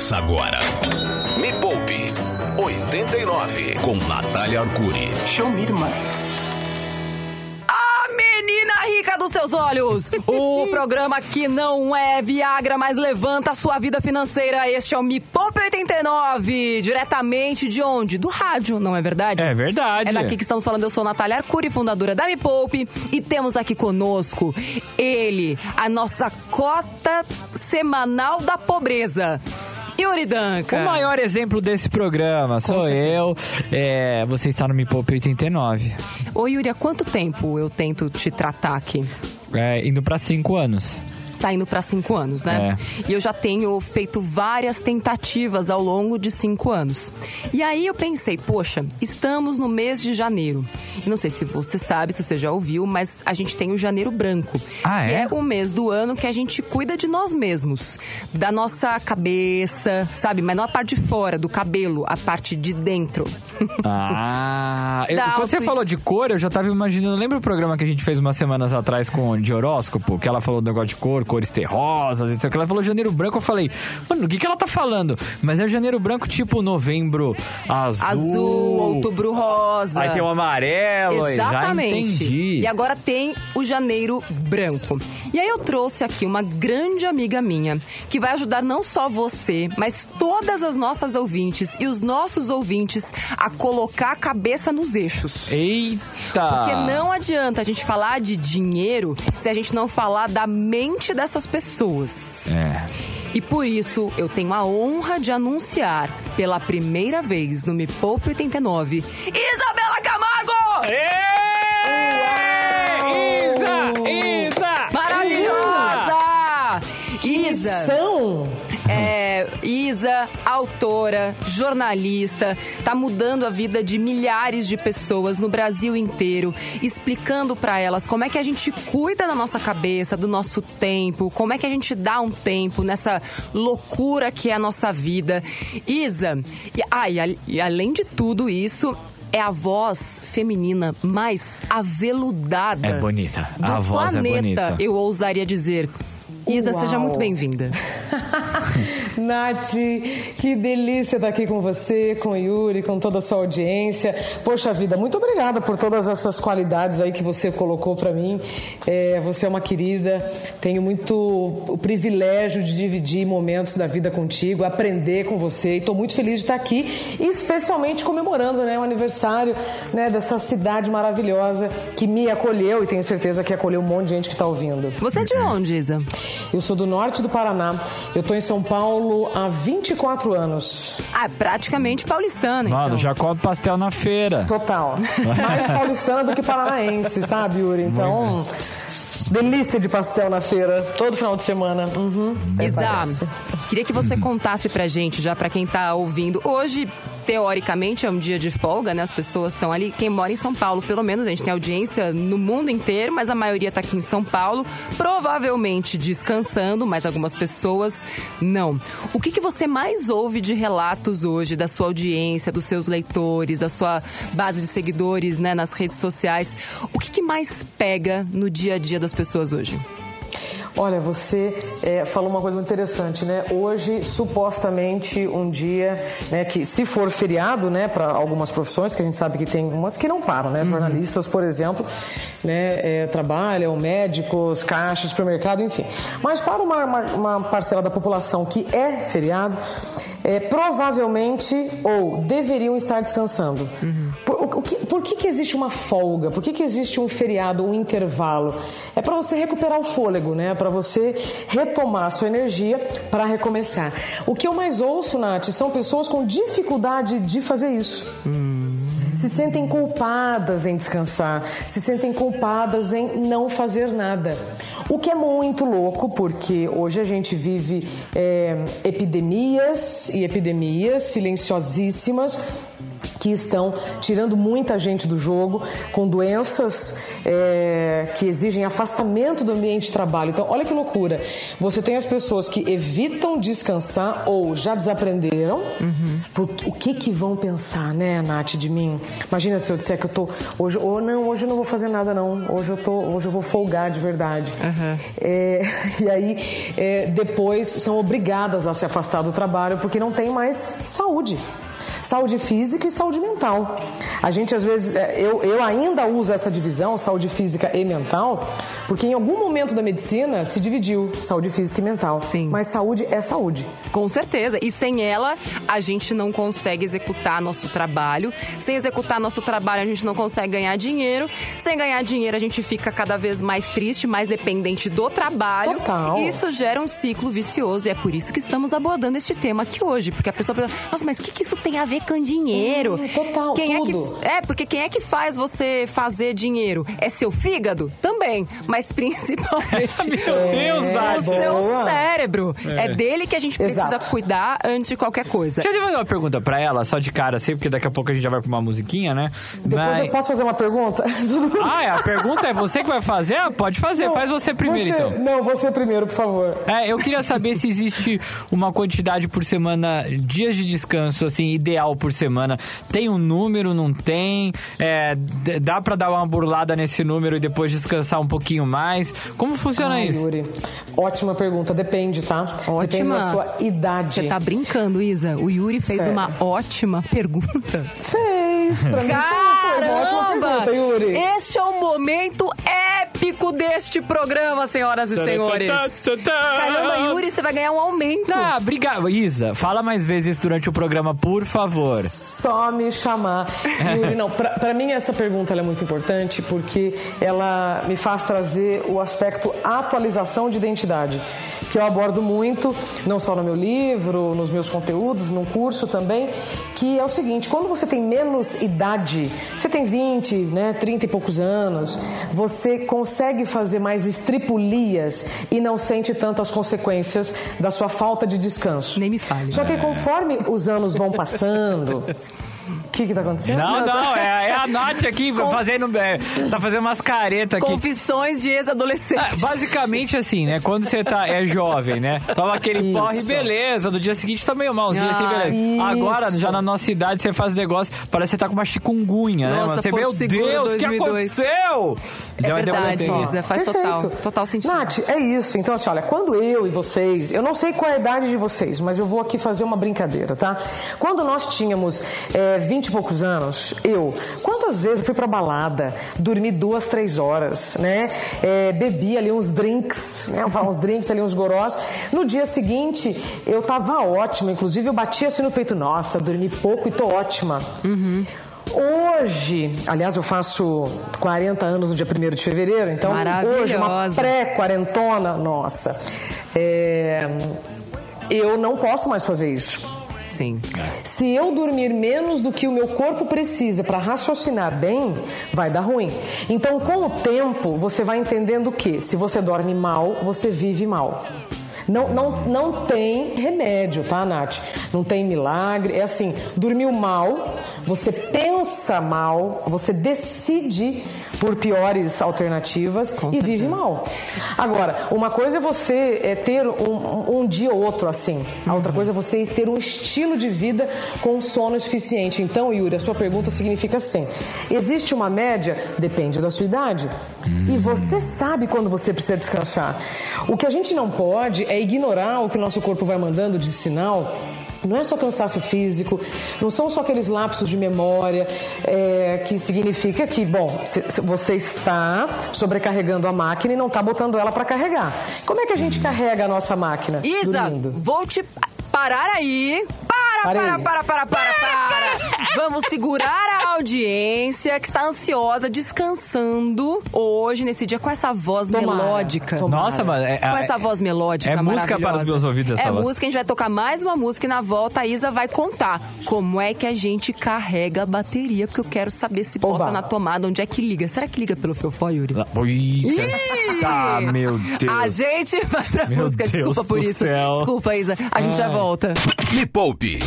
Começa agora. Me Poupe 89 com Natália Arcuri. Show me, irmã. A menina rica dos seus olhos. O programa que não é Viagra, mas levanta a sua vida financeira. Este é o Me Poupe 89. Diretamente de onde? Do rádio, não é verdade? É verdade. É daqui que estamos falando. Eu sou Natália Arcuri, fundadora da Me Poupe. E temos aqui conosco ele, a nossa cota semanal da pobreza. Yuri Danca. O maior exemplo desse programa sou eu. É, você está no Me Poupe 89. Ô Yuri, há quanto tempo eu tento te tratar aqui? É, indo pra cinco anos. Tá indo pra cinco anos, né? E eu já tenho feito várias tentativas ao longo de cinco anos. E aí eu pensei, poxa, estamos no mês de janeiro. E não sei se você sabe, se você já ouviu, mas a gente tem o janeiro branco. Ah, que é? é o mês do ano que a gente cuida de nós mesmos. Da nossa cabeça, sabe? Mas não a parte de fora, do cabelo, a parte de dentro. Ah, eu- quando você auto- falou de cor, eu já tava imaginando. Lembra o programa que a gente fez umas semanas atrás com de horóscopo? Que ela falou do negócio de cor, cores terrosas, etc. Ela falou janeiro branco. Eu falei, mano, o que, que ela tá falando? Mas é janeiro branco, tipo novembro azul. Azul, outubro rosa. Aí tem o amarelo. aí, Já Exatamente. entendi. E agora tem o janeiro branco. E aí eu trouxe aqui uma grande amiga minha que vai ajudar não só você, mas todas as nossas ouvintes e os nossos ouvintes a colocar a cabeça nos eixos. Eita! Porque não adianta a gente falar de dinheiro se a gente não falar da mente dessas pessoas. É. E por isso eu tenho a honra de anunciar pela primeira vez no Me Poupe 89, Isabela Camargo! Isa! Isa! Maravilhosa! Isa, São? é, Isa, autora, jornalista, tá mudando a vida de milhares de pessoas no Brasil inteiro, explicando pra elas como é que a gente cuida da nossa cabeça, do nosso tempo, como é que a gente dá um tempo nessa loucura que é a nossa vida. Isa, e, ah, e, a- e além de tudo isso, é a voz feminina mais aveludada É bonita. do A voz é planeta, bonita. eu ousaria dizer. Isa, Uau. seja muito bem-vinda. Nath, que delícia estar aqui com você, com o Yuri, com toda a sua audiência. Poxa vida, muito obrigada por todas essas qualidades aí que você colocou para mim. É, você é uma querida, tenho muito o privilégio de dividir momentos da vida contigo, aprender com você e estou muito feliz de estar aqui, especialmente comemorando né, o aniversário né, dessa cidade maravilhosa que me acolheu e tenho certeza que acolheu um monte de gente que está ouvindo. Você é de onde, Isa? Eu sou do norte do Paraná. Eu estou em São Paulo há 24 anos. Ah, praticamente paulistana, Mano, então. já come pastel na feira. Total. Mais paulistana do que paranaense, sabe, Yuri? Então, delícia de pastel na feira, todo final de semana. Uhum, Isa, queria que você contasse pra gente, já pra quem tá ouvindo. Hoje, teoricamente, é um dia de folga, né? As pessoas estão ali. Quem mora em São Paulo, pelo menos, a gente tem audiência no mundo inteiro, mas a maioria tá aqui em São Paulo, provavelmente descansando, mas algumas pessoas não. O que, que você mais ouve de relatos hoje da sua audiência, dos seus leitores, da sua base de seguidores, né, nas redes sociais? O que, que mais pega no dia a dia das pessoas hoje? Olha, você é, falou uma coisa muito interessante, né? Hoje, supostamente, um dia, né, que se for feriado, né, para algumas profissões, que a gente sabe que tem umas que não param, né? Jornalistas, por exemplo, né, é, trabalham, médicos, caixas, supermercado, enfim. Mas para uma, uma, uma parcela da população que é feriado, é, provavelmente ou deveriam estar descansando. Por, o- que, por que, que existe uma folga? Por que, que existe um feriado, um intervalo? É para você recuperar o fôlego, né? Para você retomar a sua energia para recomeçar. O que eu mais ouço, Nath, são pessoas com dificuldade de fazer isso se sentem culpadas em descansar, se sentem culpadas em não fazer nada. O que é muito louco, porque hoje a gente vive é, epidemias e epidemias silenciosíssimas que estão tirando muita gente do jogo, com doenças é, que exigem afastamento do ambiente de trabalho. Então, olha que loucura. Você tem as pessoas que evitam descansar ou já desaprenderam. Uhum. Por, o que que vão pensar, né, Nath, de mim? Imagina se eu disser que eu tô hoje, ou não, hoje eu não vou fazer nada não. Hoje eu tô, hoje eu vou folgar de verdade. Uhum. É, e aí é, depois são obrigadas a se afastar do trabalho porque não tem mais saúde saúde física e saúde mental. A gente, às vezes, é, eu, eu ainda uso essa divisão, saúde física e mental, porque em algum momento da medicina se dividiu saúde física e mental. Sim. Mas saúde é saúde. Com certeza. E sem ela, a gente não consegue executar nosso trabalho. Sem executar nosso trabalho, a gente não consegue ganhar dinheiro. Sem ganhar dinheiro, a gente fica cada vez mais triste, mais dependente do trabalho. Total. E isso gera um ciclo vicioso. E é por isso que estamos abordando este tema aqui hoje. Porque a pessoa pensa, nossa, mas o que, que isso tem a ver com dinheiro. É, total, quem tudo. É, que, é, porque quem é que faz você fazer dinheiro? É seu fígado? Também. Mas principalmente. Meu Deus, é, o seu boa. cérebro. É. é. dele que a gente precisa Exato. cuidar antes de qualquer coisa. Deixa eu fazer uma pergunta pra ela, só de cara assim, porque daqui a pouco a gente já vai pra uma musiquinha, né? Depois Mas- eu posso fazer uma pergunta? Ah, é, a pergunta é você que vai fazer? Ah, pode fazer, Não, faz você primeiro você- então. Não, você primeiro, por favor. É, eu queria saber se existe uma quantidade por semana, dias de descanso, assim, ideal por semana. Tem um número, não tem? É, dá pra dar uma burlada nesse número e depois descansar um pouquinho mais? Como funciona Ai, isso? Yuri, ótima pergunta. Depende, tá? Depende Ótima. da sua idade. Você tá brincando, Isa? O Yuri fez Sério. uma ótima pergunta. Fez. Pra mim foi, foi uma ótima Caramba! pergunta, Yuri. Este é o momento épico deste programa, senhoras e senhores. Caramba, Yuri, você vai ganhar um aumento. Ah, obrigado. Isa, fala mais vezes isso durante o programa, por favor. Só me chamar. Yuri, não, pra, pra mim essa pergunta ela é muito importante porque ela me faz trazer o aspecto atualização de identidade, que eu abordo muito, não só no meu livro, nos meus conteúdos, num curso também, que é o seguinte, quando você tem menos idade, você tem 20, né, 30 e poucos anos, você consegue fazer mais estripulias e não sente tanto as consequências da sua falta de descanso. Nem me fale. Só que conforme os anos vão passando, que que tá acontecendo? Não, não, é, é a Nath aqui fazendo. é, tá fazendo umas caretas aqui. Confissões de Ah, ex-adolescente. Basicamente assim, né? Quando você tá, é jovem, né? Toma aquele Isso. porre, beleza. No dia seguinte tá meio malzinho, assim, Ah, beleza. isso. Agora, já na nossa idade, você faz negócio, parece que você tá com uma chikungunya, né? Nossa, mano? Você, meu Seguro Deus, o que 2002. aconteceu? É Já verdade. Isa. Faz total, total sentido. Nath, é isso. Então, assim, olha, quando eu e vocês, eu não sei qual é a idade de vocês, mas eu vou aqui fazer uma brincadeira, tá? Quando nós tínhamos é, 20 e poucos anos, eu, quantas vezes eu fui pra balada, dormi duas, três horas, né? É, bebi ali uns drinks, né? Uns drinks ali, uns gorós. No dia seguinte, eu tava ótima, inclusive eu bati assim no peito, nossa, dormi pouco e tô ótima. Hoje, aliás, eu faço 40 anos no dia 1 de fevereiro, então hoje, uma Maravilhosa. pré-quarentona, nossa, é, eu não posso mais fazer isso. Sim. Se eu dormir menos do que o meu corpo precisa para raciocinar bem, vai dar ruim. Então, com o tempo, você vai entendendo que se você dorme mal, você vive mal. Não, não, não tem remédio, tá, Nath? Não tem milagre. É assim, dormiu mal, você pensa mal, você decide por piores alternativas e vive mal. Agora, uma coisa é você é, ter um, um- um dia ou outro assim. A outra coisa é você ter um estilo de vida com sono suficiente. Então, Yuri, a sua pergunta significa assim: existe uma média? Depende da sua idade. E você sabe quando você precisa descansar. O que a gente não pode é ignorar o que o nosso corpo vai mandando de sinal. Não é só cansaço físico, não são só aqueles lapsos de memória, é, que significa que, bom, você está sobrecarregando a máquina e não está botando ela para carregar. Como é que a gente carrega a nossa máquina? Isa, Dormindo. vou te parar aí. Para, Para para, aí. para, para, para, para. Vamos segurar a audiência que está ansiosa, descansando hoje, nesse dia, com essa voz Tomara, melódica. tomara. Nossa, mas. É, Com é- essa voz melódica é música para os meus ouvidos essa É voz. música, a gente vai tocar mais uma música e na volta a Isa vai contar como é que a gente carrega a bateria, porque eu quero saber se Oba. bota na tomada, onde é que liga. Será que liga pelo fiofó, Yuri? Eita. Ih! Tá, meu Deus. A gente vai pra Meu música, Deus desculpa por isso. céu. Desculpa, Isa. A gente já volta. Me Poupe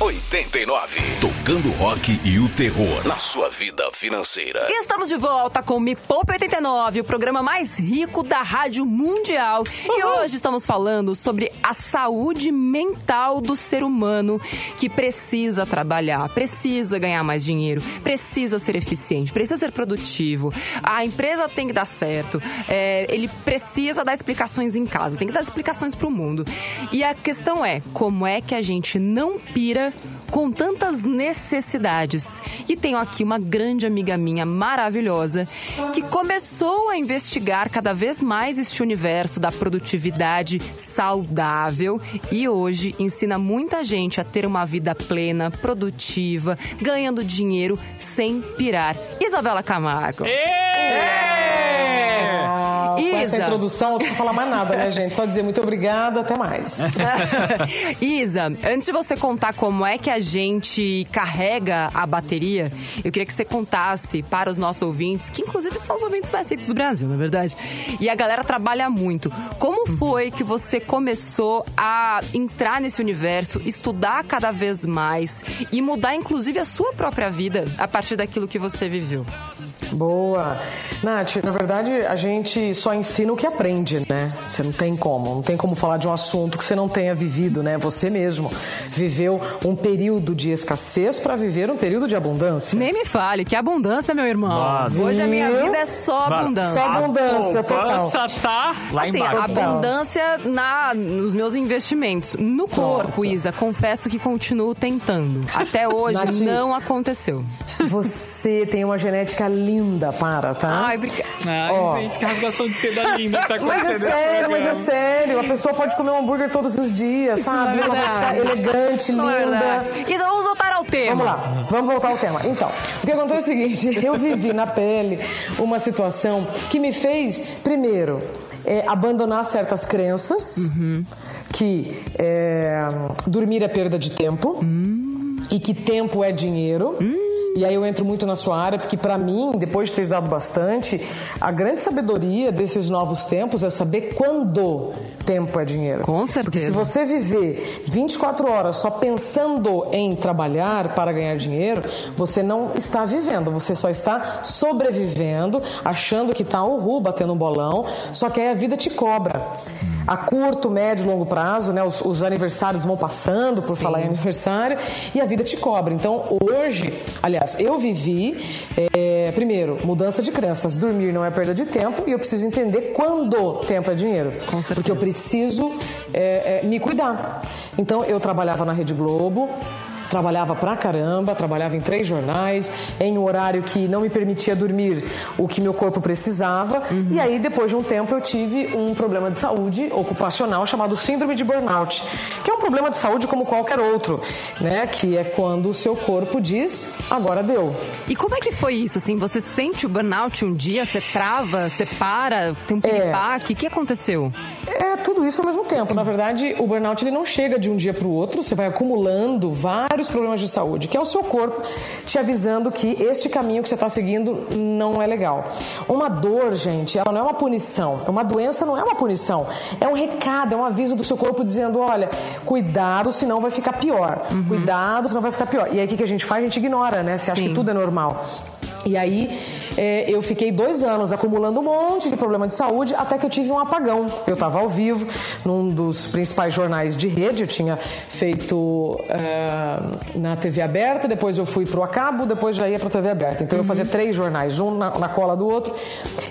89. Tocando rock e o terror na sua vida financeira. E estamos de volta com Me Poupe 89, o programa mais rico da rádio mundial. E hoje estamos falando sobre a saúde mental do ser humano que precisa trabalhar, precisa ganhar mais dinheiro, precisa ser eficiente, precisa ser produtivo. A empresa tem que dar certo. é, ele precisa dar explicações em casa, tem que dar explicações para o mundo. E a questão é, como é que a gente não pira com tantas necessidades. E tenho aqui uma grande amiga minha maravilhosa que começou a investigar cada vez mais este universo da produtividade saudável e hoje ensina muita gente a ter uma vida plena, produtiva, ganhando dinheiro sem pirar. Isabela Camargo. Ah, com essa introdução, não preciso falar mais nada, né, gente? Só dizer muito obrigada, até mais. Isa, antes de você contar como é que a gente carrega a bateria, eu queria que você contasse para os nossos ouvintes, que inclusive são os ouvintes mais ricos do Brasil, na verdade. E a galera trabalha muito. Como foi que você começou a entrar nesse universo, estudar cada vez mais e mudar inclusive a sua própria vida a partir daquilo que você viveu? Boa. Nath, na verdade, a gente só ensina o que aprende, né? Você não tem como. Não tem como falar de um assunto que você não tenha vivido, né? Você mesmo viveu um período de escassez para viver um período de abundância. Nem me fale, que abundância, meu irmão. Hoje a minha vida é só abundância. Só abundância, total. Tá lá assim, embaixo. abundância na, nos meus investimentos. No corpo, Isa, confesso que continuo tentando. Até hoje Nath. não aconteceu. Você tem uma genética linda, para, tá? Ai, obrigada. Ai, Ó. gente, que rasgação de seda linda que tá Mas é acontecendo nesse sério, mas é programa. sério. A pessoa pode comer um hambúrguer todos os dias, sabe? não é Ela vai ficar verdade. elegante, Não é linda. verdade. Isa, vamos voltar ao tema. Vamos lá, vamos voltar ao tema. Então, o que acontece é o seguinte: eu vivi na pele uma situação que me fez, primeiro, é, abandonar certas crenças, que é, dormir é perda de tempo e que tempo é dinheiro. E aí eu entro muito na sua área, porque para mim, depois de ter estudado bastante, a grande sabedoria desses novos tempos é saber quando tempo é dinheiro. Com Porque se certeza. você viver 24 horas só pensando em trabalhar para ganhar dinheiro, você não está vivendo, você só está sobrevivendo, achando que está uhul, batendo um bolão, só que aí a vida te cobra. A curto, médio e longo prazo, né? Os, os aniversários vão passando, por falar em aniversário, e a vida te cobra. Então, hoje, aliás, eu vivi, é, primeiro, mudança de crenças. Dormir não é perda de tempo e eu preciso entender quando tempo é dinheiro. Com certeza. Porque eu preciso é, é, me cuidar. Então, eu trabalhava na Rede Globo, trabalhava pra caramba, trabalhava em três jornais, em um horário que não me permitia dormir o que meu corpo precisava. E aí, depois de um tempo, eu tive um problema de saúde ocupacional chamado síndrome de burnout, que é um problema de saúde como qualquer outro, né? Que é quando o seu corpo diz, agora deu. E como é que foi isso? Assim, você sente o burnout um dia, você trava, você para, tem um piripaque, o que aconteceu? É tudo isso ao mesmo tempo. Na verdade, o burnout ele não chega de um dia para o outro, você vai acumulando vários problemas de saúde, que é o seu corpo te avisando que este caminho que você está seguindo não é legal. Uma dor, gente, ela não é uma punição. Uma doença não é uma punição. É um recado, é um aviso do seu corpo dizendo: olha, cuidado, senão vai ficar pior. Cuidado, senão vai ficar pior. E aí o que que a gente faz? A gente ignora, né? Você acha Sim. que tudo é normal. E aí é, eu fiquei dois anos acumulando um monte de problema de saúde até que eu tive um apagão. Eu estava ao vivo num dos principais jornais de rede, eu tinha feito é, na TV aberta, depois eu fui pro Acabo, depois já ia pra TV aberta. Então eu fazia três jornais, um na, na cola do outro.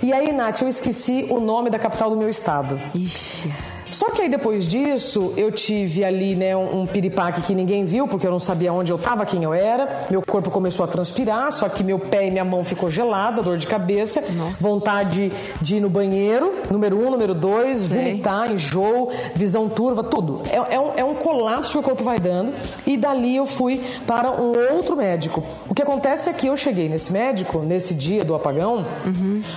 E aí, Nath, eu esqueci o nome da capital do meu estado. Ixi. Só que aí depois disso, eu tive ali, né, um, um piripaque que ninguém viu, porque eu não sabia onde eu estava, quem eu era. Meu corpo começou a transpirar, só que meu pé e minha mão ficou gelada, dor de cabeça, vontade de ir no banheiro, número um, número dois, vomitar, enjoo, visão turva, tudo. É, é um, é um colapso que o corpo vai dando. E dali eu fui para um outro médico. O que acontece é que eu cheguei nesse médico, nesse dia do apagão,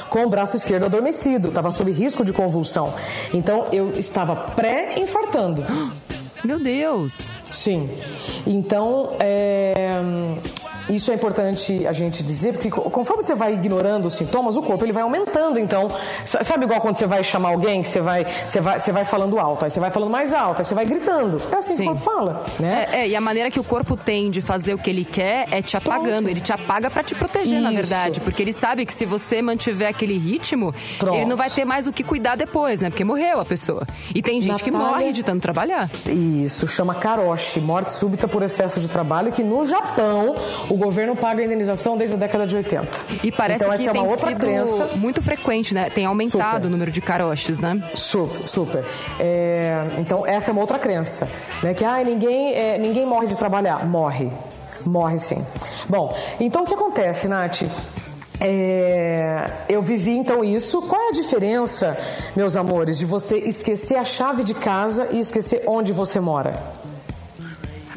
com o braço esquerdo adormecido, estava sob risco de convulsão. Então eu estava pré-infartando. Meu Deus. Sim. Então, é, Isso é importante a gente dizer, porque conforme você vai ignorando os sintomas, o corpo ele vai aumentando. Então, sabe igual quando você vai chamar alguém, que você vai, você vai, você vai falando alto, aí você vai falando mais alto, aí você vai gritando. É assim Sim. que o corpo fala, né? É, é, e a maneira que o corpo tem de fazer o que ele quer é te apagando. Pronto. Ele te apaga para te proteger, Isso. na verdade. Porque ele sabe que se você mantiver aquele ritmo, Pronto. ele não vai ter mais o que cuidar depois, né? Porque morreu a pessoa. E tem gente Natália... que morre de tanto trabalhar. Isso, chama karoshi, morte súbita por excesso de trabalho, que no Japão o governo paga a indenização desde a década de 80. E parece então, que é tem sido crença. muito frequente, né? Tem aumentado super. o número de karoshis, né? Super, super. É, então, essa é uma outra crença, né? Que, ah, ninguém, é, ninguém morre de trabalhar. Morre. Morre sim. Bom, então o que acontece, Nath? É, eu vivi então isso. Qual é a diferença, meus amores, de você esquecer a chave de casa e esquecer onde você mora?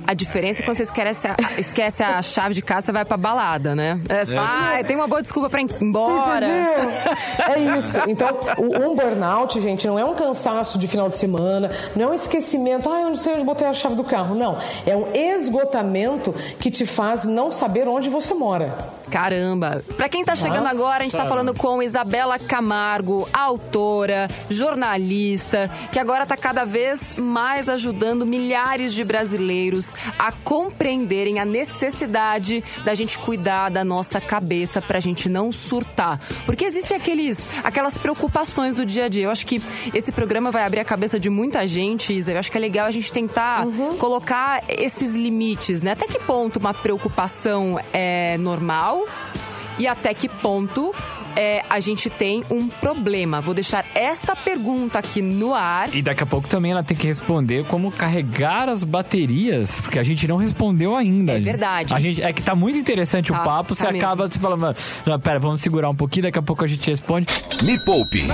A diferença é quando você esquece a, esquece a chave de casa, você vai pra balada, né? É, você fala, ah, tem uma boa desculpa pra ir embora. É isso. Então, um burnout, gente, não é um cansaço de final de semana, não é um esquecimento, ah, eu não sei onde botei a chave do carro. Não. É um esgotamento que te faz não saber onde você mora. Caramba! Para quem tá chegando Nossa. agora, a gente tá falando com Isabela Camargo, autora, jornalista, que agora tá cada vez mais ajudando milhares de brasileiros a compreenderem a necessidade da gente cuidar da nossa cabeça pra gente não surtar. Porque existem aqueles, aquelas preocupações do dia a dia. Eu acho que esse programa vai abrir a cabeça de muita gente, Isa. Eu acho que é legal a gente tentar uhum. colocar esses limites, né? Até que ponto uma preocupação é normal e até que ponto é, a gente tem um problema. Vou deixar esta pergunta aqui no ar. E daqui a pouco também ela tem que responder como carregar as baterias, porque a gente não respondeu ainda. É verdade. A gente, é que tá muito interessante tá, o papo, tá você mesmo. acaba se falando, pera, vamos segurar um pouquinho, daqui a pouco a gente responde. Me poupe.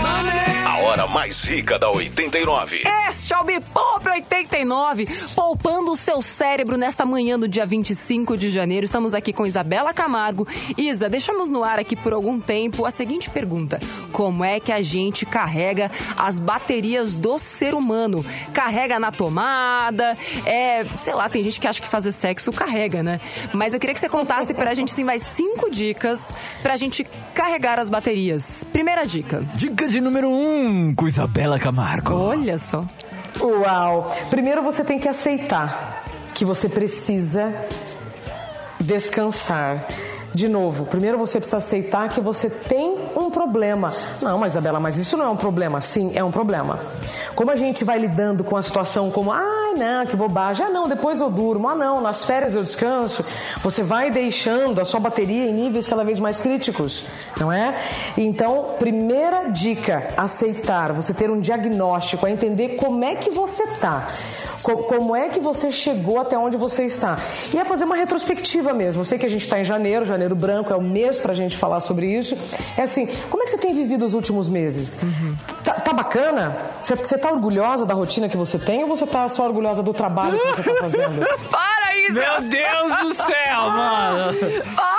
A hora mais rica da 89. Este é o Me Poupe 89, poupando o seu cérebro nesta manhã do dia 25 de janeiro. Estamos aqui com Isabela Camargo. Isa, deixamos no ar aqui por algum tempo a seguinte pergunta: Como é que a gente carrega as baterias do ser humano? Carrega na tomada? É, sei lá, tem gente que acha que fazer sexo carrega, né? Mas eu queria que você contasse pra gente assim mais cinco dicas pra gente carregar as baterias. Primeira dica. Dica de número um com Isabela Camargo. Olha só. Uau! Primeiro você tem que aceitar que você precisa descansar. De novo, primeiro você precisa aceitar que você tem um problema. Não, mas Isabela, mas isso não é um problema. Sim, é um problema. Como a gente vai lidando com a situação como, ai não, que bobagem, ah não, depois eu durmo, ah não, nas férias eu descanso, você vai deixando a sua bateria em níveis cada vez mais críticos, não é? Então, primeira dica, aceitar, você ter um diagnóstico, é entender como é que você tá, como é que você chegou até onde você está. E é fazer uma retrospectiva mesmo. Eu sei que a gente está em janeiro, janeiro branco é o mês para a gente falar sobre isso. É assim, como é que você tem vivido os últimos meses? Uhum. Tá, tá, bacana? Você, você tá orgulhosa da rotina que você tem ou você tá só orgulhosa do trabalho que você tá fazendo? Para, Isa! Meu Deus do céu, mano! Para,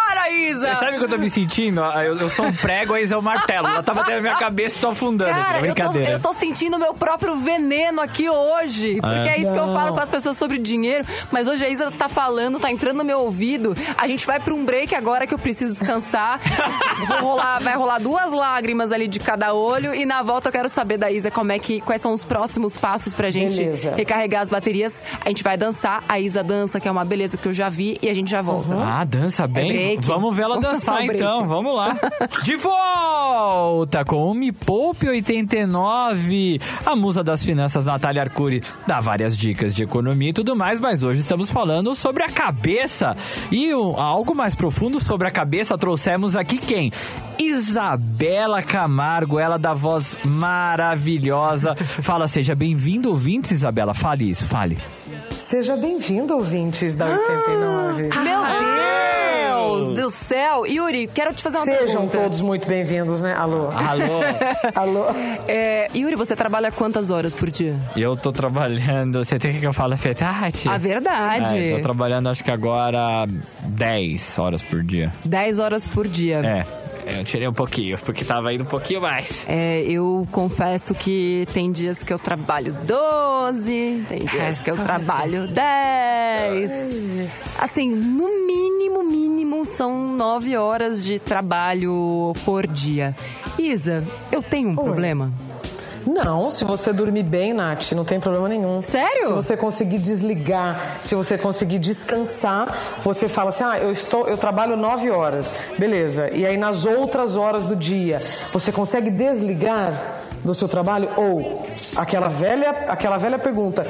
Isa! Você sabe o que eu tô me sentindo? Eu, eu sou um prego, a Isa é um martelo. Ela tá batendo na minha cabeça e tô afundando. Cara, aqui, brincadeira. Eu tô, eu tô sentindo meu próprio veneno aqui hoje. Porque é, é isso Não. que eu falo com as pessoas sobre dinheiro. Mas hoje a Isa tá falando, tá entrando no meu ouvido. A gente vai pra um break agora que eu preciso descansar. Vou rolar, vai rolar duas lágrimas ali de cada olho. E na volta eu quero saber da Isa como é que, quais são os próximos passos pra gente beleza. recarregar as baterias. A gente vai dançar. A Isa dança, que é uma beleza que eu já vi. E a gente já volta. Uhum. Ah, dança bem? É Vamos ver ela dançar então. Vamos lá. De volta com o Me Poupe 89. A musa das finanças, Natália Arcuri, dá várias dicas de economia e tudo mais. Mas hoje estamos falando sobre a cabeça. E algo mais profundo sobre a cabeça, trouxemos aqui quem? Isabela Camargo, ela da voz maravilhosa. Fala, seja bem-vindo, ouvintes, Isabela. Fale isso, fale. Seja bem-vindo, ouvintes da 89. Ah, meu Deus do céu! Yuri, quero te fazer uma Sejam pergunta. Sejam todos muito bem-vindos, né? Alô. Alô. Alô. É, Yuri, você trabalha quantas horas por dia? Eu tô trabalhando... Você tem que eu falo a verdade? A verdade. É, tô trabalhando, acho que agora 10 horas por dia. 10 horas por dia. É. É, eu tirei um pouquinho, porque tava indo um pouquinho mais. É, eu confesso que tem dias que eu trabalho 12, tem dias que eu trabalho 10. Assim, no mínimo, mínimo são nove horas de trabalho por dia. Isa, eu tenho um problema? Não, se você dormir bem, Nath, não tem problema nenhum. Sério? Se você conseguir desligar, se você conseguir descansar, você fala assim: ah, eu estou, eu trabalho nove horas, beleza. E aí nas outras horas do dia, você consegue desligar do seu trabalho? Ou aquela velha, aquela velha pergunta: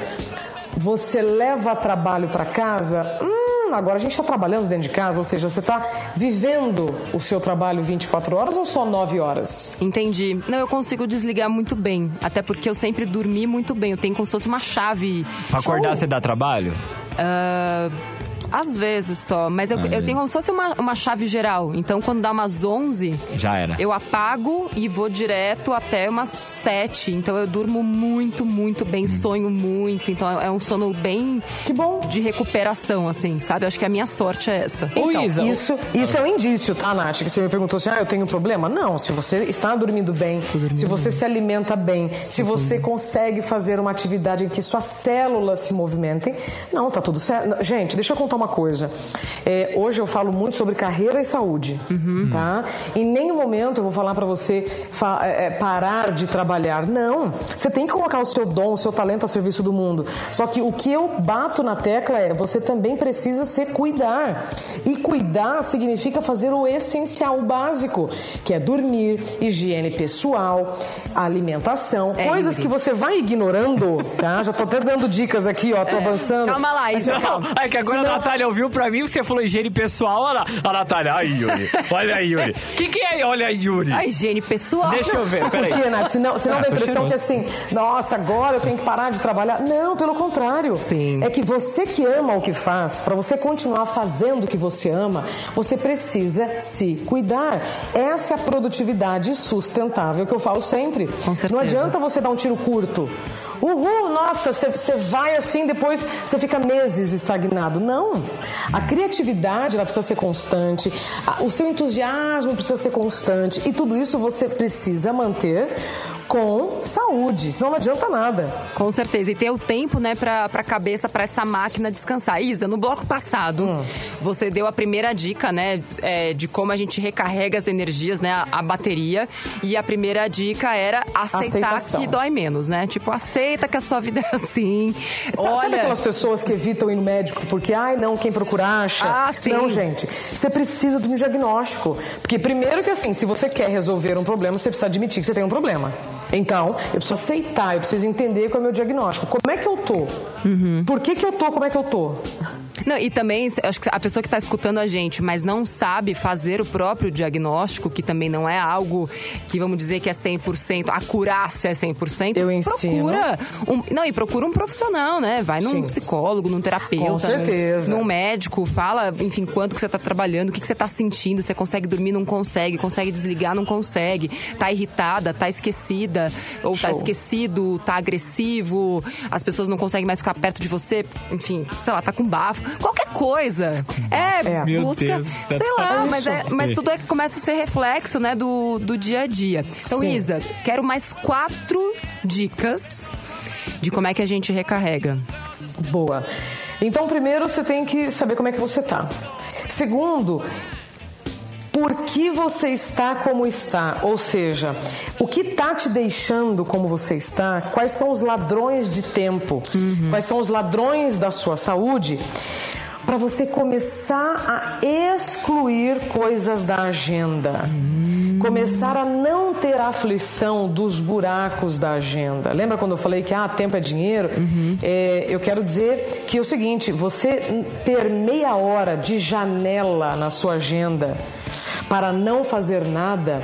você leva trabalho para casa? Hum, agora a gente está trabalhando dentro de casa, ou seja, você está vivendo o seu trabalho 24 horas ou só 9 horas? Entendi. Não, eu consigo desligar muito bem. Até porque eu sempre dormi muito bem. Eu tenho como se fosse uma chave. Pra acordar, você dá trabalho? Ah, às vezes só, mas eu, eu tenho como se fosse uma, uma chave geral. Então, quando dá umas 11, Já era. eu apago e vou direto até umas 7. Então, eu durmo muito, muito bem, sonho muito. Então, é um sono bem Que bom. de recuperação, assim, sabe? Acho que a minha sorte é essa. Ô, Então, Isa, isso, isso é um indício, tá, Nath? Que você me perguntou assim, ah, eu tenho um problema? Não, se você está dormindo bem, se você se alimenta bem, se você consegue fazer uma atividade em que suas células se movimentem, não, tá tudo certo. Gente, deixa eu contar uma coisa. É, hoje eu falo muito sobre carreira e saúde, tá? Em nenhum momento eu vou falar para você fa- é, é, parar de trabalhar. Não, você tem que colocar o seu dom, o seu talento a serviço do mundo. Só que o que eu bato na tecla é, você também precisa se cuidar. E cuidar significa fazer o essencial, o básico, que é dormir, higiene pessoal, alimentação, É, coisas Ingrid. que você vai ignorando, tá? Já tô até dando dicas aqui, ó, tô avançando. Calma lá, Isa, Mas, calma. É que agora Senão- a Natália ouviu pra mim que você falou higiene pessoal. Olha lá, a Natália. Ai, Yuri. Olha aí, Yuri. O que, que é? Olha aí, Yuri. A higiene pessoal. Deixa eu ver, Sabe por peraí. quê, Nath? Senão, senão Ah, dá a impressão que assim, nossa, agora eu tenho que parar de trabalhar. Não, pelo contrário. Sim. É que você que ama o que faz, para você continuar fazendo o que você ama, você precisa se cuidar. Essa é a produtividade sustentável que eu falo sempre. Com certeza. Não adianta você dar um tiro curto. Uhul, nossa, você- você vai assim, depois você fica meses estagnado. Não. A criatividade ela precisa ser constante, o seu entusiasmo precisa ser constante. E tudo isso você precisa manter com saúde, senão não adianta nada. Com certeza. E ter o tempo, né, pra, pra cabeça, pra essa máquina descansar. Isa, no bloco passado, Hum. você deu a primeira dica, né, é, de como a gente recarrega as energias, né, a, a bateria. E a primeira dica era aceitar Aceitação. que dói menos, né? Tipo, aceita que a sua vida é assim. Sabe, sabe Olha. aquelas pessoas que evitam ir no médico porque, ai, não, quem procura acha? Ah, sim. Não, gente. Você precisa de um diagnóstico. Porque, primeiro que assim, se você quer resolver um problema, você precisa admitir que você tem um problema. Então, eu preciso aceitar, eu preciso entender qual é o meu diagnóstico. Como é que eu tô? Uhum. Por que, que eu tô? Como é que eu tô? Não, e também, acho que a pessoa que está escutando a gente, mas não sabe fazer o próprio diagnóstico, que também não é algo que vamos dizer que é 100%, a curácia é 100%. Eu ensino. Procura um, não, e procura um profissional, né? Vai num Sim. psicólogo, num terapeuta, Com certeza. Num, num médico, fala, enfim, quanto que você está trabalhando, o que, que você está sentindo, você consegue dormir, não consegue, consegue desligar, não consegue, tá irritada, tá esquecida, ou tá Show. esquecido, tá agressivo, as pessoas não conseguem mais ficar perto de você, enfim, sei lá, tá com bafo, qualquer coisa. É, É. Busca, Deus, sei tá- lá, Isso. mas, é, mas tudo é que começa a ser reflexo, né, do, do dia a dia. Então, Sim. Isa, quero mais quatro dicas de como é que a gente recarrega. Boa. Então, primeiro você tem que saber como é que você tá. Segundo, por que você está como está? Ou seja, o que está te deixando como você está? Quais são os ladrões de tempo? Quais são os ladrões da sua saúde? Para você começar a excluir coisas da agenda. Começar a não ter aflição dos buracos da agenda. Lembra quando eu falei que ah, tempo é dinheiro? É, eu quero dizer que é o seguinte: você ter meia hora de janela na sua agenda para não fazer nada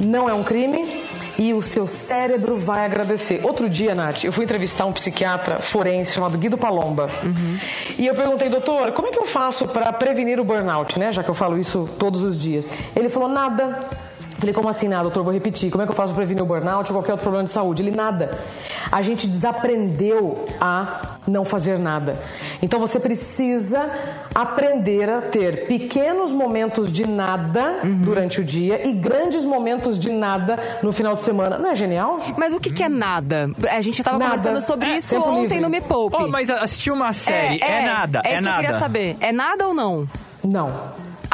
não é um crime e o seu cérebro vai agradecer. Outro dia, Nath, eu fui entrevistar um psiquiatra forense chamado Guido Palomba. E eu perguntei, doutor, como é que eu faço para prevenir o burnout, né? Já que eu falo isso todos os dias. Ele falou, nada. Falei, como assim nada, doutor? Vou repetir. Como é que eu faço para prevenir o burnout ou qualquer outro problema de saúde? Ele, nada. A gente desaprendeu a não fazer nada. Então você precisa aprender a ter pequenos momentos de nada durante o dia e grandes momentos de nada no final de semana. Não é genial? Mas o que, que é nada? A gente tava Nada. conversando sobre É, isso ontem livre. no Me Poupe. Oh, mas assistir uma série é, nada, É, é, isso que nada. eu queria saber. É nada ou não? Não.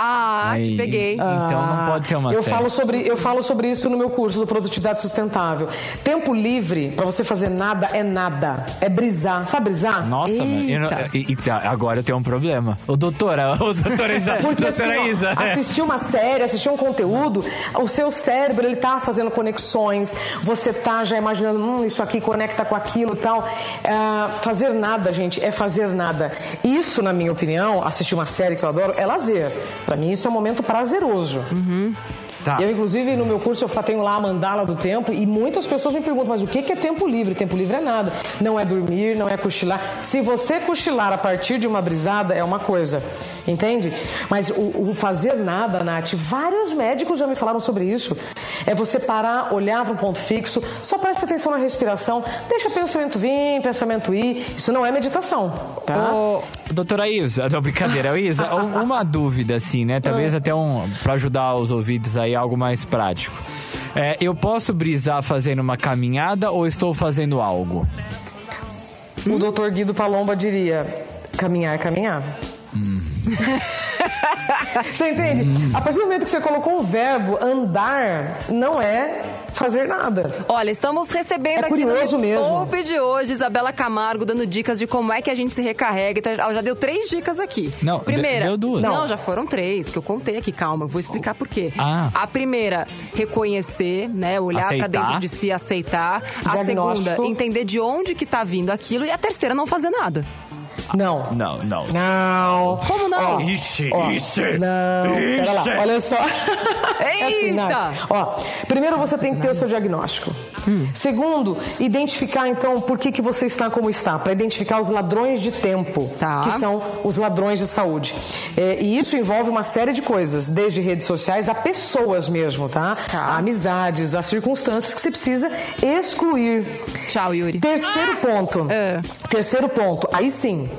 Ah, Aí, te peguei. Então não pode ser uma eu falo sobre Eu falo sobre isso no meu curso do Produtividade Sustentável. Tempo livre pra você fazer nada é nada. É brisar. Sabe brisar? Nossa, eu e- e tá, agora eu tenho um problema. Ô, doutora, ô, doutora Isa. Porque doutora assim, ó, Isa. assistir uma série, assistir um conteúdo, o seu cérebro ele tá fazendo conexões, você tá já imaginando, hum, isso aqui conecta com aquilo e tal. Ah, fazer nada, gente, é fazer nada. Isso, na minha opinião, assistir uma série que eu adoro, é lazer. Pra mim, isso é um momento prazeroso. Tá. Eu, inclusive, no meu curso, eu tenho lá a mandala do tempo e muitas pessoas me perguntam, mas o que que é tempo livre? Tempo livre é nada. Não é dormir, não é cochilar. Se você cochilar a partir de uma brisada, é uma coisa. Entende? Mas o, o fazer nada, Nath, vários médicos já me falaram sobre isso. É você parar, olhar para um ponto fixo, só presta atenção na respiração, deixa pensamento vir, pensamento ir. Isso não é meditação, tá? Ô, doutora Isa, não, brincadeira, Ô, Isa, um- uma dúvida assim, né? Talvez até um para ajudar os ouvidos aí algo mais prático. É, eu posso brisar fazendo uma caminhada ou estou fazendo algo? O doutor Guido Palomba diria: caminhar é caminhar. você entende? A partir do momento que você colocou o verbo andar, não é fazer nada. Olha, estamos recebendo É aqui no curioso mesmo. Poupe de hoje Isabela Camargo dando dicas de como é que a gente se recarrega. Então, ela já deu três dicas aqui. Não, primeira, deu duas. Não, Não. já foram três que eu contei aqui. Calma, vou explicar por quê. Ah. A primeira, reconhecer, né, olhar pra Aceitar. dentro de si, aceitar. A segunda, entender de onde que tá vindo aquilo e a terceira, não fazer nada. Não. Não, não. Não. Como não? Ó, Ixi, ó, ixi, Não, pera lá, ixi. olha só. É assim, Eita! Nath. Ó, primeiro você tem que ter o seu diagnóstico. Segundo, identificar então por que, que você está como está, para identificar os ladrões de tempo, Tá. que são os ladrões de saúde. É, e isso envolve uma série de coisas, desde redes sociais a pessoas mesmo, tá? A amizades, a circunstâncias que você precisa excluir. Tchau, Yuri. Terceiro ponto. É. Terceiro ponto. Aí sim.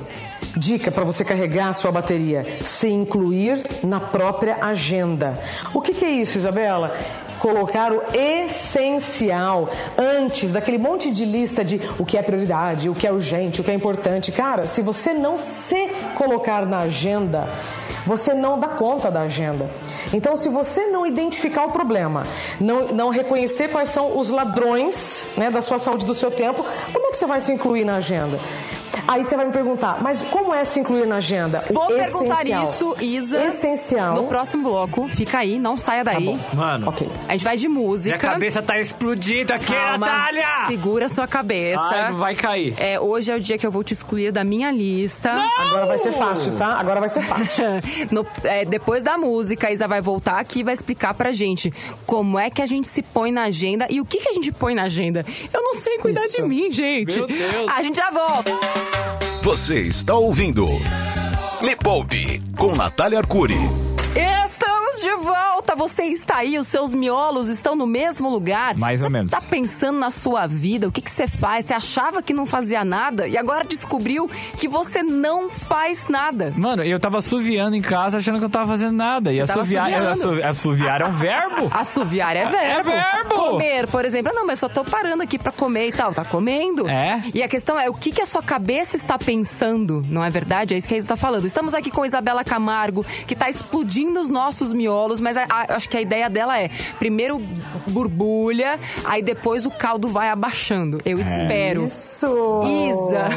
Dica para você carregar a sua bateria: se incluir na própria agenda. O que, que é isso, Isabela? Colocar o essencial antes daquele monte de lista de o que é prioridade, o que é urgente, o que é importante. Cara, se você não se colocar na agenda, você não dá conta da agenda. Então, se você não identificar o problema, não, não reconhecer quais são os ladrões né, da sua saúde, do seu tempo, como é que você vai se incluir na agenda? Aí você vai me perguntar, mas como é se incluir na agenda? O Vou perguntar essencial. isso, Isa. Essencial. No próximo bloco. Fica aí, não saia daí. bom. Mano, Ok. A gente vai de música. minha cabeça tá explodindo aqui, Calma, Natália! Segura sua cabeça. Ai, não vai cair. É, hoje é o dia que eu vou te excluir da minha lista. Agora vai ser fácil, tá? Agora vai ser fácil. No- é, depois da música, a Isa vai voltar aqui e vai explicar pra gente como é que a gente se põe na agenda e o que, que a gente põe na agenda. Eu não sei cuidar Isso. de mim, gente. Meu Deus. A gente já volta. Você está ouvindo Me Poupe com Natália Arcuri. Estamos de volta. Você está aí, os seus miolos estão no mesmo lugar. Mais ou Você menos. Tá pensando na sua vida, o que, que você faz? Você achava que não fazia nada e agora descobriu que você não faz nada. Mano, eu tava assoviando em casa achando que eu tava fazendo nada. E assoviar, assoviando. assovi- assoviar é um verbo? Assoviar é verbo. É verbo. Comer, por exemplo. Não, mas só tô parando aqui pra comer e tal. Tá comendo. É. E a questão é, o que, que a sua cabeça está pensando? Não é verdade? É isso que a Isa tá falando. Estamos aqui com a Isabela Camargo, que tá explodindo os nossos miolos, mas a- a- acho que a ideia dela é, primeiro borbulha, aí depois o caldo vai abaixando. Eu espero. Isso! Isa.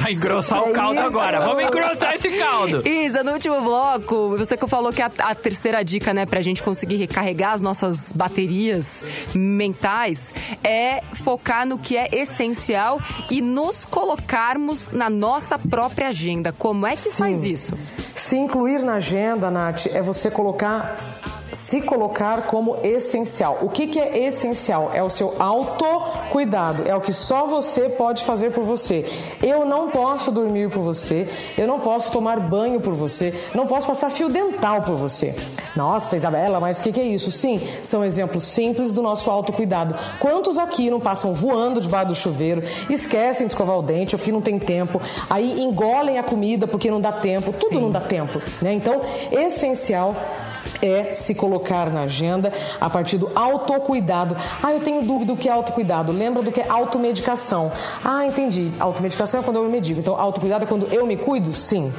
Vai engrossar o É caldo agora. Vamos engrossar esse caldo. Isa, no último bloco, você que falou que a, a terceira dica, né, pra gente conseguir recarregar as nossas baterias mentais é focar no que é essencial e nos colocarmos na nossa própria agenda. Como é que faz isso? Se incluir na agenda, Nath, é você colocar. Se colocar como essencial. O que, que é essencial? É o seu autocuidado. É o que só você pode fazer por você. Eu não posso dormir por você. Eu não posso tomar banho por você. Não posso passar fio dental por você. Nossa, Isabela, mas o que, que é isso? Sim, são exemplos simples do nosso autocuidado. Quantos aqui não passam voando debaixo do chuveiro, esquecem de escovar o dente porque não tem tempo, aí engolem a comida porque não dá tempo, tudo não dá tempo, né? Então, essencial é se colocar na agenda a partir do autocuidado. Ah, eu tenho dúvida do que é autocuidado. Lembra do que é automedicação. Ah, entendi. Automedicação é quando eu me medico. Então, autocuidado é quando eu me cuido? Sim.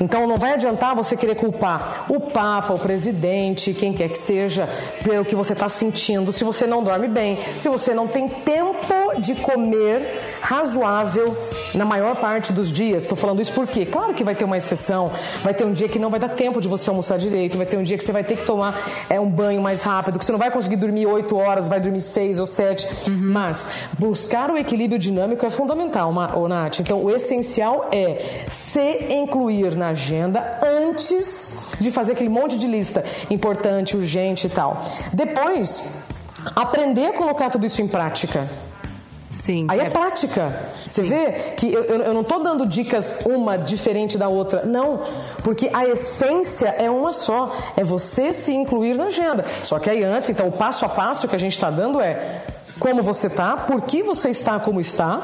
Então, não vai adiantar você querer culpar o Papa, o presidente, quem quer que seja, pelo que você está sentindo, se você não dorme bem, se você não tem tempo de comer razoável na maior parte dos dias. Estou falando isso porque, claro que vai ter uma exceção, vai ter um dia que não vai dar tempo de você almoçar direito, vai ter um dia que você vai ter que tomar é, um banho mais rápido, que você não vai conseguir dormir 8 horas, vai dormir 6 ou 7. Uhum. Mas buscar o equilíbrio dinâmico é fundamental, Nath. Então, o essencial é se incluir na agenda antes de fazer aquele monte de lista importante, urgente e tal. Depois, aprender a colocar tudo isso em prática. Sim. Aí é, é prática. Você vê que eu, eu não estou dando dicas uma diferente da outra. Não. Porque a essência é uma só. É você se incluir na agenda. Só que aí antes, então, o passo a passo que a gente está dando é como você está, por que você está como está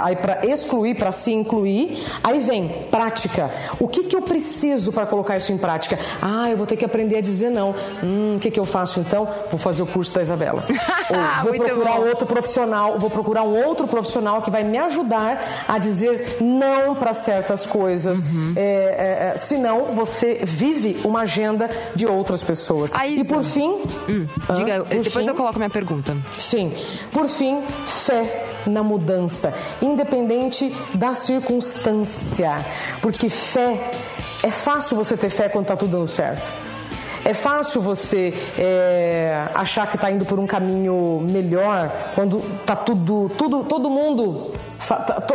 aí para excluir, para se incluir, aí vem prática. O que, que eu preciso para colocar isso em prática? Ah, eu vou ter que aprender a dizer não. Hum, o que, que eu faço então? Vou fazer o curso da Isabela. Ou vou procurar bom. outro profissional, vou procurar um outro profissional que vai me ajudar a dizer não para certas coisas. Uhum. É, é, é, senão você vive uma agenda de outras pessoas. Aí, e por fim. Hum, diga, depois fim, eu coloco minha pergunta. Sim. Por fim, fé na mudança, independente da circunstância. Porque fé, é fácil você ter fé quando está tudo dando certo. É fácil você é, achar que está indo por um caminho melhor quando está tudo, tudo, todo mundo, tá,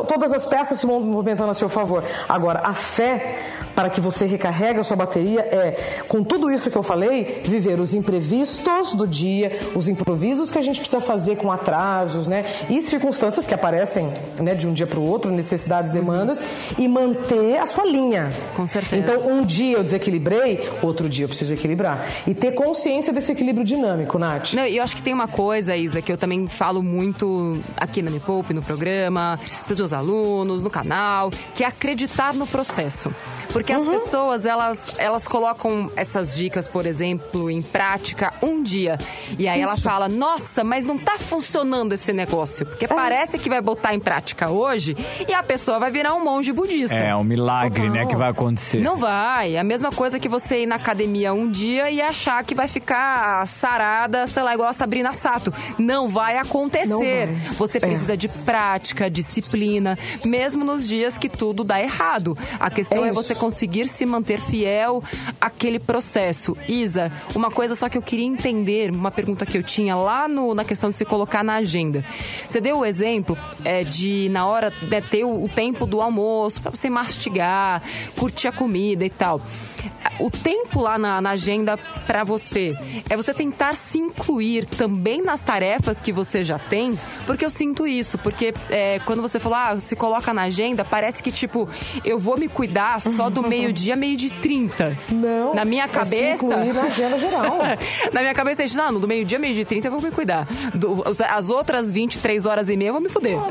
todas as peças se movimentando a seu favor. Agora, a fé para que você recarregue a sua bateria é, com tudo isso que eu falei, viver os imprevistos do dia, os improvisos que a gente precisa fazer com atrasos, né? E circunstâncias que aparecem né, de um dia para o outro, necessidades, demandas, e manter a sua linha. Com certeza. Então, um dia eu desequilibrei, outro dia eu preciso equilibrar. E ter consciência desse equilíbrio dinâmico, Nath. Não, eu acho que tem uma coisa, Isa, que eu também falo muito aqui na Me Poupe, no programa, para os meus alunos, no canal, que é acreditar no processo. Porque uhum. as pessoas, elas, elas colocam essas dicas, por exemplo, em prática um dia. E aí Isso. ela fala, nossa, mas não tá funcionando esse negócio. Porque é. parece que vai botar em prática hoje e a pessoa vai virar um monge budista. É, um milagre, uhum. né, que vai acontecer. Não vai. É a mesma coisa que você ir na academia um dia e achar que vai ficar sarada, sei lá, igual a Sabrina Sato. Não vai acontecer. Não vai. Você é. precisa é. de prática, disciplina, mesmo nos dias que tudo dá errado. A questão é, é você conseguir se manter fiel àquele processo. Isa, uma coisa só que eu queria entender, uma pergunta que eu tinha lá no, na questão de se colocar na agenda. Você deu o exemplo é, de, na hora, de ter o, o tempo do almoço, para você mastigar, curtir a comida e tal o tempo lá na, na agenda para você é você tentar se incluir também nas tarefas que você já tem, porque eu sinto isso, porque é, quando você falou, ah, se coloca na agenda, parece que tipo, eu vou me cuidar só do meio-dia, meio-dia 30. Não. Na minha cabeça. É se incluir na agenda geral. na minha cabeça, gente, não, do meio-dia, meio-dia 30 eu vou me cuidar. Do, as outras 23 horas e meia eu vou me fuder.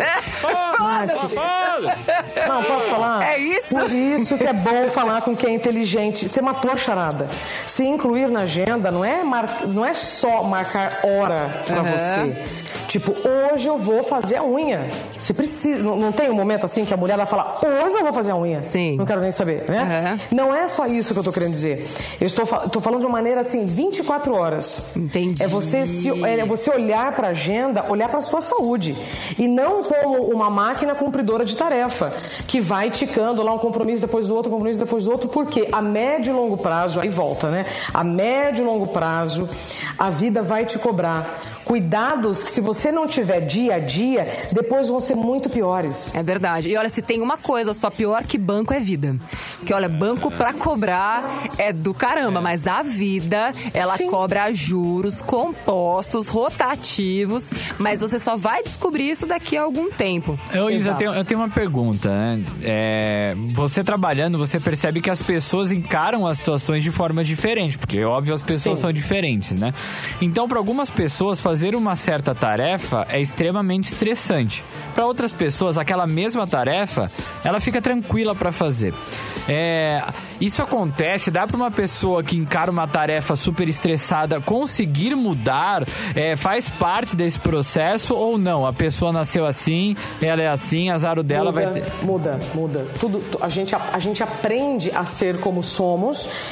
Não, posso falar? É isso. Por isso que é bom falar com quem é inteligente. Você matou a charada. Se incluir na agenda não é, mar... não é só marcar hora para uhum. você. Tipo, hoje eu vou fazer a unha. Se precisa. Não, não, tem um momento assim que a mulher vai falar, hoje eu vou fazer a unha. Sim. Não quero nem saber, né? Uhum. Não é só isso que eu tô querendo dizer. Eu estou, estou falando de uma maneira assim, 24 horas. Entendi. É você, se, é você olhar para a agenda, olhar para sua saúde. E não como uma máquina cumpridora de tarefa, que vai ticando lá um compromisso depois do outro, um compromisso depois do outro, porque a médio e longo prazo, aí volta, né? A médio e longo prazo, a vida vai te cobrar cuidados que se você não tiver dia a dia, depois vão ser muito piores. É verdade. E olha, se tem uma coisa só pior que banco é vida. Porque olha, banco para cobrar é do caramba, mas a vida, ela Sim. cobra juros compostos, rotativos, mas você só vai descobrir isso daqui a algum tempo. Eu, Isa, eu tenho, eu tenho uma pergunta, né? É, você trabalhando, você percebe que as pessoas encaram as situações de forma diferente, porque óbvio as pessoas Sim. são diferentes, né? Então, para algumas pessoas fazer uma certa tarefa é extremamente estressante. Para outras pessoas aquela mesma tarefa, ela fica tranquila para fazer. É, isso acontece, dá para uma pessoa que encara uma tarefa super estressada conseguir mudar? É, faz parte desse processo ou não? A pessoa nasceu assim, ela é assim, azar dela muda, vai ter. Muda, muda. Tudo, a, gente, a, a gente aprende a ser como somos,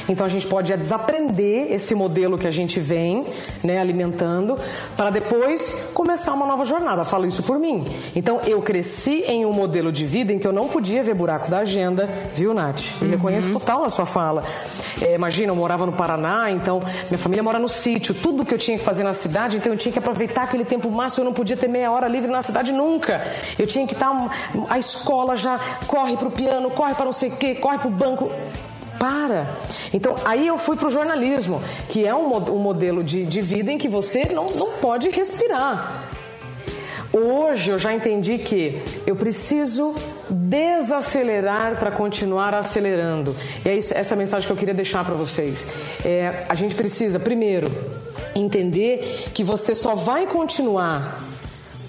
então a gente pode desaprender esse modelo que a gente vem né, alimentando, para depois começar uma nova jornada. Falo isso por mim. Então eu cresci em um modelo de vida em que eu não podia ver buraco da agenda, viu, Nath? Eu uhum. reconheço total a sua fala. É, imagina, eu morava no Paraná, então minha família mora no sítio. Tudo que eu tinha que fazer na cidade, então eu tinha que aproveitar aquele tempo máximo. Eu não podia ter meia hora livre na cidade nunca. Eu tinha que estar. A escola já corre para o piano, corre para não sei o quê, corre para o banco para. Então, aí eu fui para o jornalismo, que é um, um modelo de, de, vida em que você não, não pode respirar. Hoje eu já entendi que eu preciso desacelerar para continuar acelerando. E é isso, essa mensagem que eu queria deixar para vocês. É, a gente precisa, primeiro, entender que você só vai continuar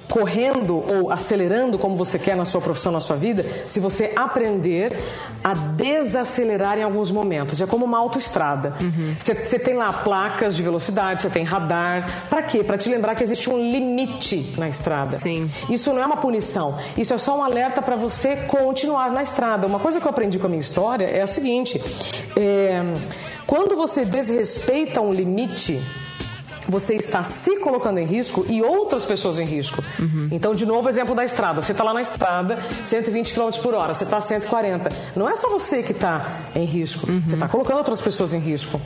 correndo ou acelerando como você quer na sua profissão, na sua vida, se você aprender a desacelerar em alguns momentos. É como uma autoestrada. Você uhum. tem lá placas de velocidade, você tem radar. Para quê? Para te lembrar que existe um limite na estrada. Sim. Isso não é uma punição. Isso é só um alerta para você continuar na estrada. Uma coisa que eu aprendi com a minha história é a seguinte: é, quando você desrespeita um limite você está se colocando em risco e outras pessoas em risco. Uhum. Então, de novo, exemplo da estrada. Você está lá na estrada, 120 km por hora, você está a 140. Não é só você que está em risco, uhum. você está colocando outras pessoas em risco.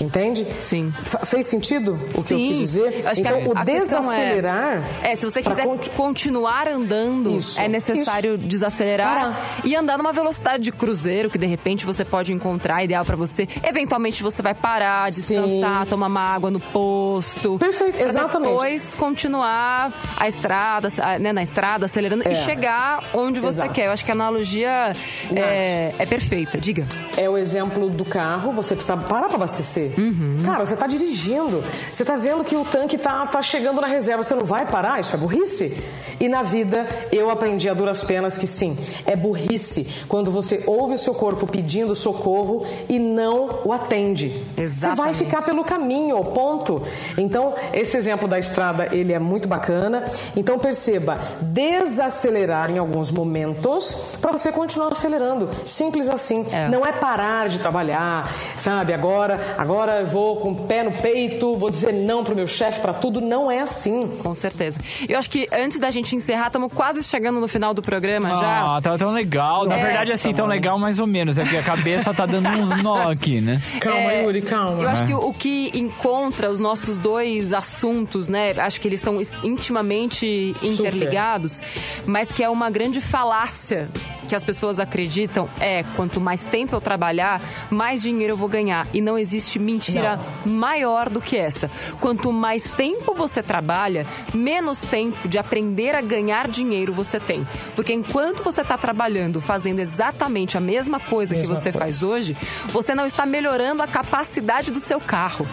Entende? Sim. fez sentido o que Sim. eu quis dizer? Acho então, a, o desacelerar. É, é, se você quiser continuar andando, isso, é necessário isso. desacelerar Parar. e andar numa velocidade de cruzeiro que de repente você pode encontrar ideal para você. Eventualmente você vai parar, descansar, Sim. tomar uma água no posto. Perfeito, exatamente. Depois continuar a estrada, né, na estrada, acelerando é. e chegar onde você Exato. quer. Eu acho que a analogia é, é perfeita. Diga. É o exemplo do carro, você precisa parar para abastecer. Uhum. Cara, você está dirigindo, você está vendo que o tanque está tá chegando na reserva, você não vai parar? Isso é burrice. E na vida eu aprendi a duras penas que sim, é burrice quando você ouve o seu corpo pedindo socorro e não o atende. Exatamente. Você vai ficar pelo caminho, ponto. Então, esse exemplo da estrada, ele é muito bacana. Então, perceba, desacelerar em alguns momentos para você continuar acelerando. Simples assim. É. Não é parar de trabalhar, sabe? Agora, agora agora vou com o pé no peito, vou dizer não pro meu chefe, para tudo. Não é assim. Com certeza. Eu acho que antes da gente encerrar, estamos quase chegando no final do programa ah, já. Ah, tá tão legal. Na é, verdade, assim, tão legal mais ou menos. É que a cabeça tá dando uns nó aqui, né? Calma, é, Yuri, calma. Eu acho é. que o, o que encontra os nossos dois assuntos, né? Acho que eles estão intimamente interligados, Super. mas que é uma grande falácia que as pessoas acreditam é quanto mais tempo eu trabalhar, mais dinheiro eu vou ganhar. E não existe mentira não. maior do que essa. Quanto mais tempo você trabalha, menos tempo de aprender a ganhar dinheiro você tem. Porque enquanto você está trabalhando, fazendo exatamente a mesma coisa mesma que você coisa. faz hoje, você não está melhorando a capacidade do seu carro.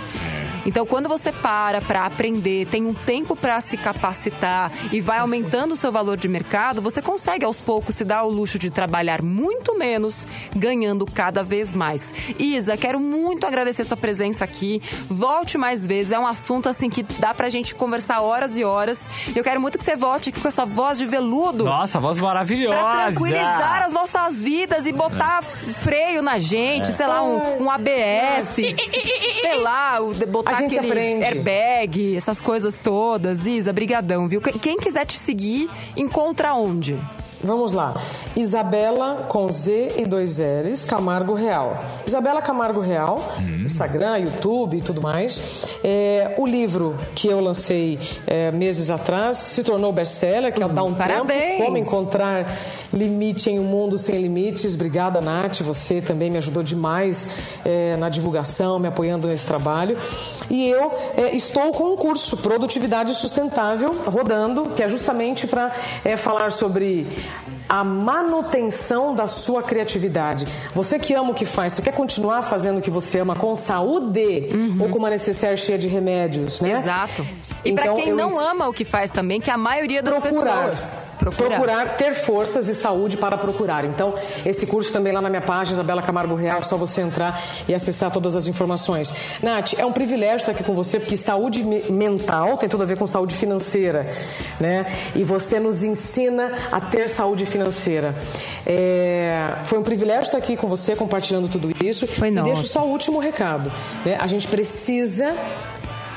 Então, quando você para para aprender, tem um tempo para se capacitar e vai aumentando o seu valor de mercado, você consegue aos poucos se dar o luxo de trabalhar muito menos, ganhando cada vez mais. Isa, quero muito agradecer sua presença aqui. Volte mais vezes, é um assunto assim que dá pra gente conversar horas e horas. Eu quero muito que você volte aqui com essa voz de veludo. Nossa, voz maravilhosa. Pra tranquilizar as nossas vidas e botar é. freio na gente, é. sei lá, um, um ABS, sei lá, botar a gente aquele aprende. airbag, essas coisas todas. Isa, brigadão, viu? Quem quiser te seguir, encontra onde? Vamos lá. Isabela com Z e dois L's, Camargo Real. Isabela Camargo Real, hum. Instagram, YouTube e tudo mais. É, o livro que eu lancei é, meses atrás se tornou best-seller, que é o Dá um Parabéns. Tempo, Como Encontrar Limite em um Mundo Sem Limites. Obrigada, Nath. Você também me ajudou demais é, na divulgação, me apoiando nesse trabalho. E eu é, estou com um curso, Produtividade Sustentável, rodando, que é justamente para é, falar sobre Ciao. A manutenção da sua criatividade. Você que ama o que faz, você quer continuar fazendo o que você ama com saúde uhum. ou com uma necessaire cheia de remédios, né? Exato. E então, para quem não ama o que faz também, que a maioria das procurar, pessoas procurar. procurar ter forças e saúde para procurar. Então, esse curso também lá na minha página, Isabela Camargo Real, é só você entrar e acessar todas as informações. Nath, é um privilégio estar aqui com você, porque saúde mental tem tudo a ver com saúde financeira, né? E você nos ensina a ter saúde financeira. É... Foi um privilégio estar aqui com você, compartilhando tudo isso. Foi e nossa. deixo só o último recado. Né? A gente precisa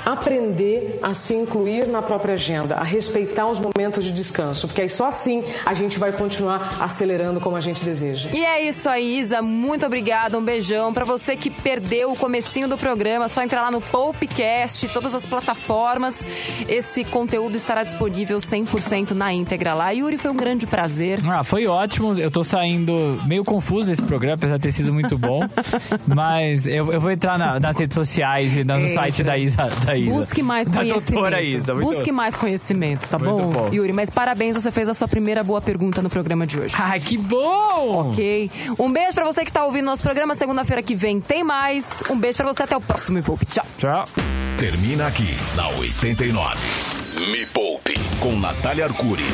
aprender a se incluir na própria agenda, a respeitar os momentos de descanso, porque aí só assim a gente vai continuar acelerando como a gente deseja. E é isso aí, Isa. Muito obrigada. Um beijão para você que perdeu o comecinho do programa. Só entrar lá no Popcast, todas as plataformas. Esse conteúdo estará disponível 100% na íntegra lá. Yuri, foi um grande prazer. Ah, foi ótimo. Eu tô saindo meio confuso desse programa, apesar de ter sido muito bom. Mas eu, eu vou entrar na, nas redes sociais e no Eita. site da Isa, da Isa. Busque mais da conhecimento. Isa, Busque bom. mais conhecimento, tá bom? bom? Yuri, mas parabéns, você fez a sua primeira boa pergunta no programa de hoje. Ai, que bom! Ok. Um beijo pra você que tá ouvindo nosso programa. Segunda-feira que vem tem mais. Um beijo pra você. Até o próximo Me Poupe. Tchau. Tchau. Termina aqui, na 89. Me Poupe, com Natália Arcuri.